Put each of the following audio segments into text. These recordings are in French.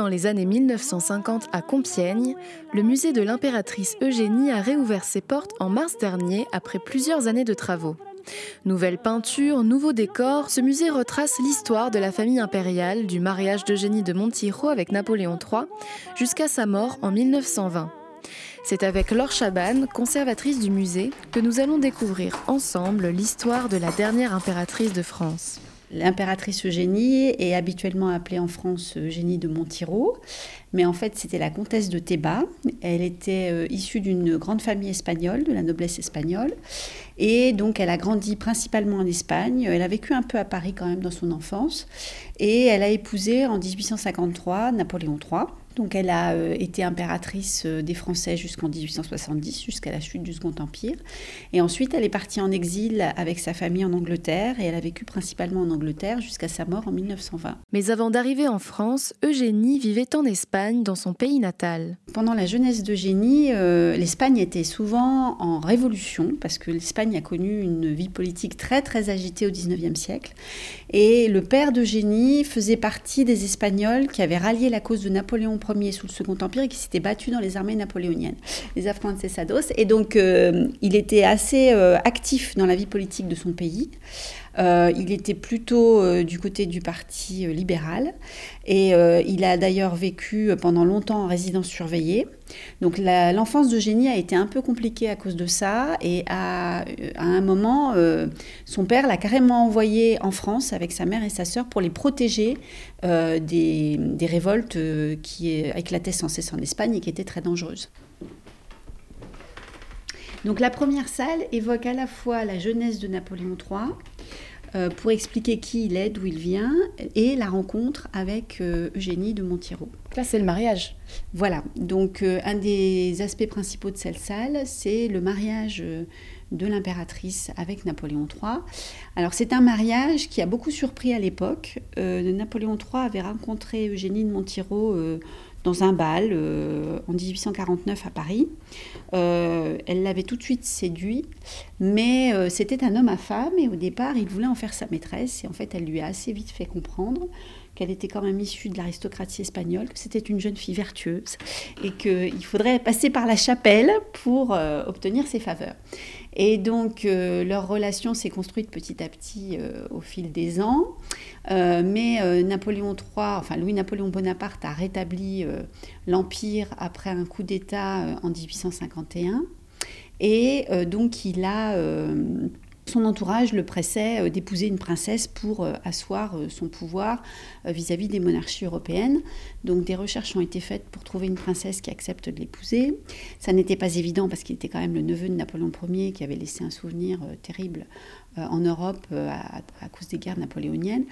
dans les années 1950 à Compiègne, le musée de l'impératrice Eugénie a réouvert ses portes en mars dernier après plusieurs années de travaux. Nouvelle peinture, nouveau décor, ce musée retrace l'histoire de la famille impériale du mariage d'Eugénie de Montijo avec Napoléon III jusqu'à sa mort en 1920. C'est avec Laure Chaban, conservatrice du musée, que nous allons découvrir ensemble l'histoire de la dernière impératrice de France. L'impératrice Eugénie est habituellement appelée en France Eugénie de Montiro, mais en fait c'était la comtesse de Théba. Elle était euh, issue d'une grande famille espagnole, de la noblesse espagnole, et donc elle a grandi principalement en Espagne. Elle a vécu un peu à Paris quand même dans son enfance, et elle a épousé en 1853 Napoléon III. Donc elle a euh, été impératrice euh, des Français jusqu'en 1870, jusqu'à la chute du Second Empire. Et ensuite, elle est partie en exil avec sa famille en Angleterre et elle a vécu principalement en Angleterre jusqu'à sa mort en 1920. Mais avant d'arriver en France, Eugénie vivait en Espagne, dans son pays natal. Pendant la jeunesse d'Eugénie, euh, l'Espagne était souvent en révolution parce que l'Espagne a connu une vie politique très très agitée au 19e siècle. Et le père d'Eugénie faisait partie des Espagnols qui avaient rallié la cause de Napoléon Ier sous le Second Empire et qui s'était battu dans les armées napoléoniennes, les Afrancesados. Et donc, euh, il était assez euh, actif dans la vie politique de son pays. Euh, il était plutôt euh, du côté du parti euh, libéral et il a d'ailleurs vécu pendant longtemps en résidence surveillée. Donc l'enfance d'Eugénie a été un peu compliquée à cause de ça et à, un moment, son père l'a carrément envoyé en France avec sa mère et sa sœur pour les protéger des, des, révoltes qui éclataient sans cesse en Espagne et qui étaient très dangereuses. Donc la première salle évoque à la fois la jeunesse de Napoléon III, euh, pour expliquer qui il est, d'où il vient, et la rencontre avec euh, Eugénie de Montiro. Là, c'est le mariage. Voilà, donc euh, un des aspects principaux de cette salle, c'est le mariage de l'impératrice avec Napoléon III. Alors c'est un mariage qui a beaucoup surpris à l'époque. Napoléon III avait rencontré Eugénie de Montiro dans un bal euh, en 1849 à Paris. Euh, elle l'avait tout de suite séduit, mais euh, c'était un homme à femme et au départ il voulait en faire sa maîtresse et en fait elle lui a assez vite fait comprendre qu'elle était quand même issue de l'aristocratie espagnole, que c'était une jeune fille vertueuse et qu'il faudrait passer par la chapelle pour obtenir ses faveurs. Et donc leur relation s'est construite petit à petit au fil des ans. Euh, mais euh, Napoléon III, enfin Louis-Napoléon Bonaparte a rétabli euh, l'Empire après un coup d'État en 1851. Et donc il a son entourage le pressait d'épouser une princesse pour asseoir son pouvoir vis-à-vis des monarchies européennes. Donc des recherches ont été faites pour trouver une princesse qui accepte de l'épouser. Ça n'était pas évident parce qu'il était quand même le neveu de Napoléon Ier qui avait laissé un souvenir terrible euh, en Europe euh, à, cause des guerres napoléoniennes.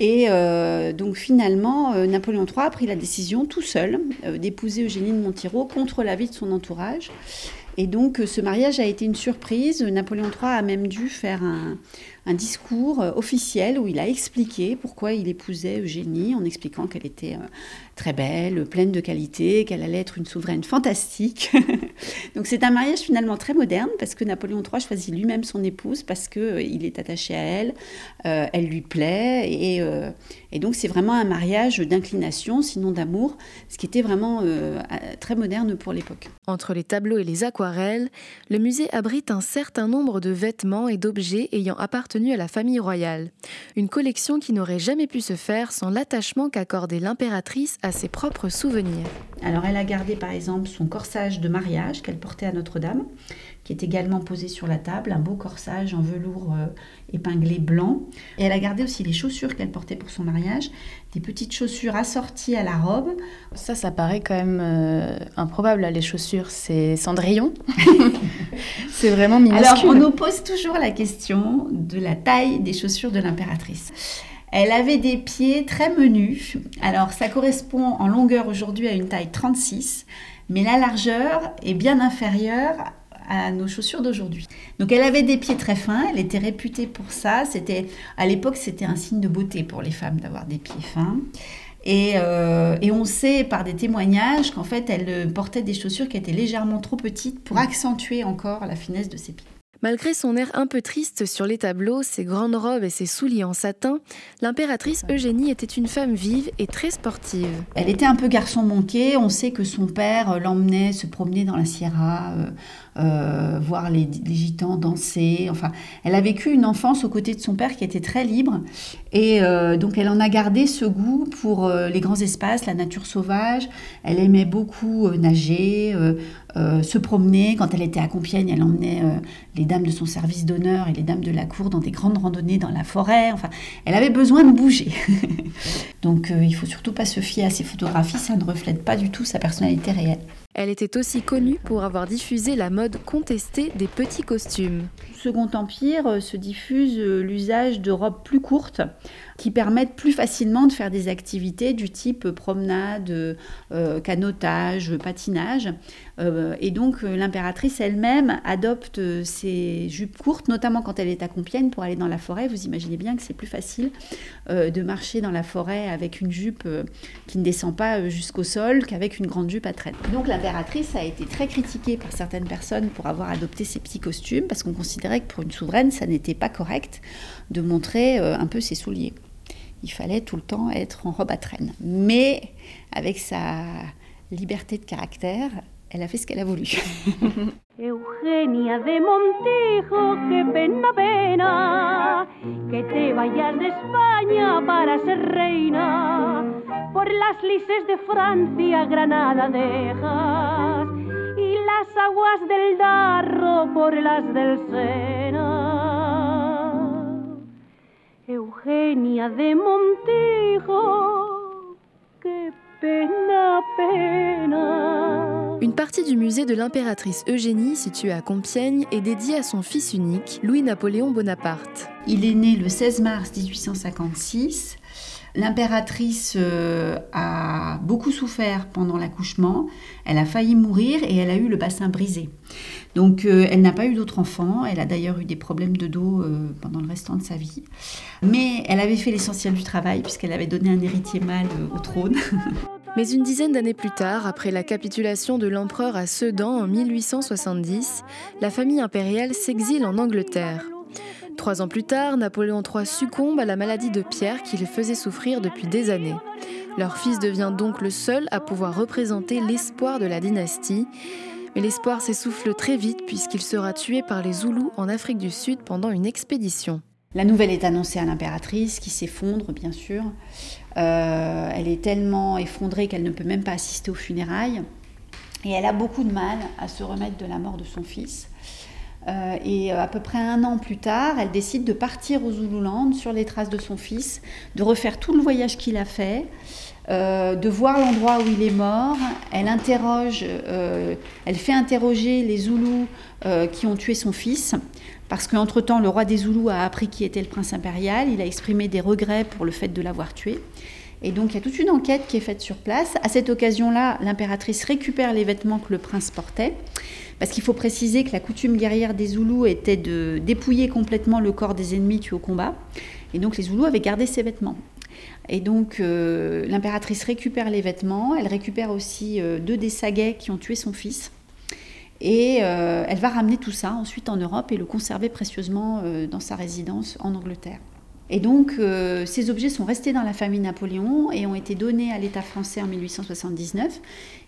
Et euh, donc finalement, Napoléon III a pris la décision tout seul d'épouser Eugénie de Montiro contre l'avis de son entourage. Et donc ce mariage a été une surprise. Napoléon III a même dû faire un, discours euh, officiel où il a expliqué pourquoi il épousait Eugénie, en expliquant qu'elle était euh, très belle, pleine de qualité, qu'elle allait être une souveraine fantastique. Donc c'est un mariage finalement très moderne parce que Napoléon III choisit lui-même son épouse parce qu'il euh, il est attaché à elle, elle lui plaît et, et donc c'est vraiment un mariage d'inclination, sinon d'amour, ce qui était vraiment très moderne pour l'époque. Entre les tableaux et les aquarelles, le musée abrite un certain nombre de vêtements et d'objets ayant appartenu à la famille royale. Une collection qui n'aurait jamais pu se faire sans l'attachement qu'accordait l'impératrice à ses propres souvenirs. Alors elle a gardé par exemple son corsage de mariage qu'elle portait à Notre-Dame, qui est également posé sur la table, un beau corsage en velours euh, épinglé blanc. Et elle a gardé aussi les chaussures qu'elle portait pour son mariage, des petites chaussures assorties à la robe. Ça, ça paraît quand même euh, improbable, les chaussures, c'est Cendrillon. c'est vraiment minuscule. Alors, on nous pose toujours la question de la taille des chaussures de l'impératrice. Elle avait des pieds très menus. Alors, ça correspond en longueur aujourd'hui à une taille 36, mais la largeur est bien inférieure à nos chaussures d'aujourd'hui. Donc elle avait des pieds très fins, elle était réputée pour ça. C'était à l'époque c'était un signe de beauté pour les femmes d'avoir des pieds fins. Et, euh, et, on sait par des témoignages qu'en fait elle portait des chaussures qui étaient légèrement trop petites pour accentuer encore la finesse de ses pieds. Malgré son air un peu triste sur les tableaux, ses grandes robes et ses souliers en satin, l'impératrice Eugénie était une femme vive et très sportive. Elle était un peu garçon manqué. On sait que son père l'emmenait se promener dans la Sierra, euh, euh, voir les, gitans danser. Enfin, elle a vécu une enfance aux côtés de son père qui était très libre. Et euh, donc, elle en a gardé ce goût pour les grands espaces, la nature sauvage. Elle aimait beaucoup nager, se promener. Quand elle était à Compiègne, elle emmenait les dames de son service d'honneur et les dames de la cour dans des grandes randonnées dans la forêt. Enfin, elle avait besoin de bouger. Donc euh, il faut surtout pas se fier à ses photographies, ça ne reflète pas du tout sa personnalité réelle. Elle était aussi connue pour avoir diffusé la mode contestée des petits costumes. Second Empire euh, se diffuse euh, l'usage de robes plus courtes qui permettent plus facilement de faire des activités du type promenade, euh, canotage, patinage. et donc l'impératrice elle-même adopte ces jupes courtes, notamment quand elle est à Compiègne pour aller dans la forêt. Vous imaginez bien que c'est plus facile de marcher dans la forêt avec une jupe qui ne descend pas jusqu'au sol qu'avec une grande jupe à traîne. Donc l'impératrice a été très critiquée par certaines personnes pour avoir adopté ces petits costumes parce qu'on considérait que pour une souveraine, ça n'était pas correct de montrer euh, un peu ses souliers. Il fallait tout le temps être en robe à traîne. Mais avec sa liberté de caractère, elle a fait ce qu'elle a voulu. Eugenia de Montijo, que pena pena que te vayas de España para ser reina. Por las lices de Francia, Granada dejas las aguas del Darro por las del Sena. Eugenia de Montijo, qué pena, pena. Une partie du musée de l'impératrice Eugénie, située à Compiègne, est dédiée à son fils unique, Louis-Napoléon Bonaparte. Il est né le 16 mars 1856 L'impératrice euh, a beaucoup souffert pendant l'accouchement, elle a failli mourir et elle a eu le bassin brisé. Donc euh, elle n'a pas eu d'autres enfants, elle a d'ailleurs eu des problèmes de dos euh, pendant le restant de sa vie. Mais elle avait fait l'essentiel du travail puisqu'elle avait donné un héritier mâle au trône. Mais une dizaine d'années plus tard, après la capitulation de l'empereur à Sedan en 1870, la famille impériale s'exile en Angleterre. Trois ans plus tard, Napoléon III succombe à la maladie de Pierre qui le faisait souffrir depuis des années. Leur fils devient donc le seul à pouvoir représenter l'espoir de la dynastie. Mais l'espoir s'essouffle très vite puisqu'il sera tué par les Zoulous en Afrique du Sud pendant une expédition. La nouvelle est annoncée à l'impératrice qui s'effondre bien sûr. Euh, elle est tellement effondrée qu'elle ne peut même pas assister aux funérailles. Et elle a beaucoup de mal à se remettre de la mort de son fils. Euh, et euh, à peu près un an plus tard, elle décide de partir au Zululand sur les traces de son fils, de refaire tout le voyage qu'il a fait, euh, de voir l'endroit où il est mort. Elle interroge, elle fait interroger les Zoulous qui ont tué son fils, parce qu'entre-temps, le roi des Zoulous a appris qui était le prince impérial. Il a exprimé des regrets pour le fait de l'avoir tué. Et donc il y a toute une enquête qui est faite sur place. À cette occasion-là, l'impératrice récupère les vêtements que le prince portait. Parce qu'il faut préciser que la coutume guerrière des Zoulous était de dépouiller complètement le corps des ennemis tués au combat. Et donc les Zoulous avaient gardé ces vêtements. Et donc euh, l'impératrice récupère les vêtements, elle récupère aussi euh, deux des Saguets qui ont tué son fils. Et euh, elle va ramener tout ça ensuite en Europe et le conserver précieusement dans sa résidence en Angleterre. Et donc, euh, ces objets sont restés dans la famille Napoléon et ont été donnés à l'État français en 1879.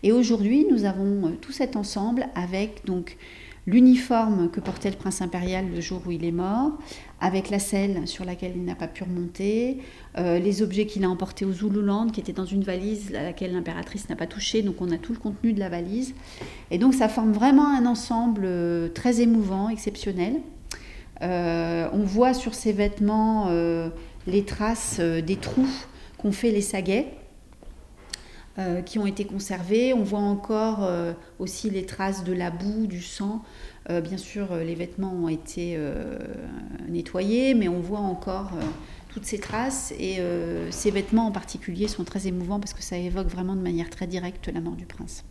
Et aujourd'hui, nous avons euh, tout cet ensemble avec donc l'uniforme que portait le prince impérial le jour où il est mort, avec la selle sur laquelle il n'a pas pu remonter, euh, les objets qu'il a emportés au Zululand, qui étaient dans une valise à laquelle l'impératrice n'a pas touché, donc on a tout le contenu de la valise. Et donc ça forme vraiment un ensemble très émouvant, exceptionnel. Euh, on voit sur ces vêtements euh, les traces euh, des trous qu'ont fait les saguets. qui ont été conservés. On voit encore aussi les traces de la boue, du sang. bien sûr, les vêtements ont été nettoyés, mais on voit encore toutes ces traces. Et ces vêtements en particulier sont très émouvants parce que ça évoque vraiment de manière très directe la mort du prince.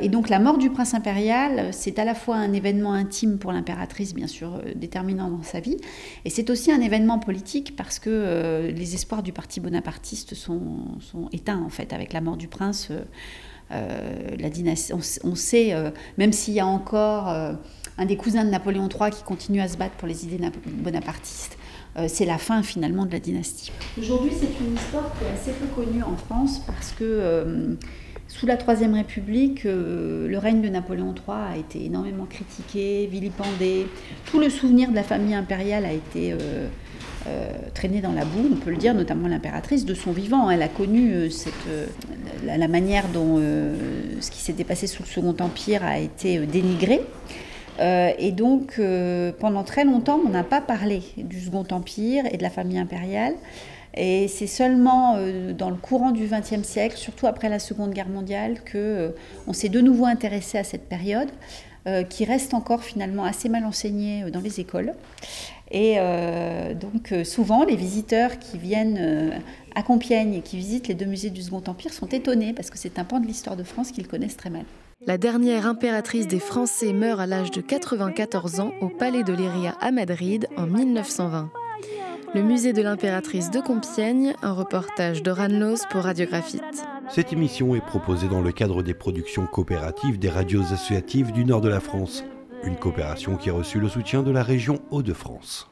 Et donc la mort du prince impérial, c'est à la fois un événement intime pour l'impératrice, bien sûr, euh, déterminant dans sa vie, et c'est aussi un événement politique parce que euh, les espoirs du parti bonapartiste sont, éteints, en fait, avec la mort du prince. Euh, la dynastie, on, sait, même s'il y a encore un des cousins de Napoléon III qui continue à se battre pour les idées bonapartistes, c'est la fin finalement de la dynastie. Aujourd'hui, c'est une histoire qui est assez peu connue en France parce que sous la Troisième République, euh, le règne de Napoléon III a été énormément critiqué, vilipendé. Tout le souvenir de la famille impériale a été euh, euh, traîné dans la boue, on peut le dire, notamment l'impératrice de son vivant. Elle a connu cette, la, manière dont ce qui s'était passé sous le Second Empire a été dénigré. et donc, pendant très longtemps, on n'a pas parlé du Second Empire et de la famille impériale. Et c'est seulement euh, dans le courant du XXe siècle, surtout après la Seconde Guerre mondiale, que euh, on s'est de nouveau intéressé à cette période, euh, qui reste encore finalement assez mal enseignée dans les écoles. Et donc souvent, les visiteurs qui viennent à Compiègne et qui visitent les deux musées du Second Empire sont étonnés parce que c'est un pan de l'histoire de France qu'ils connaissent très mal. La dernière impératrice des Français meurt à l'âge de 94 ans au palais de Léria à Madrid en 1920 le musée de l'impératrice de Compiègne, un reportage de Ranlos pour Radiographite. Cette émission est proposée dans le cadre des productions coopératives des radios associatives du nord de la France. Une coopération qui a reçu le soutien de la région Hauts-de-France.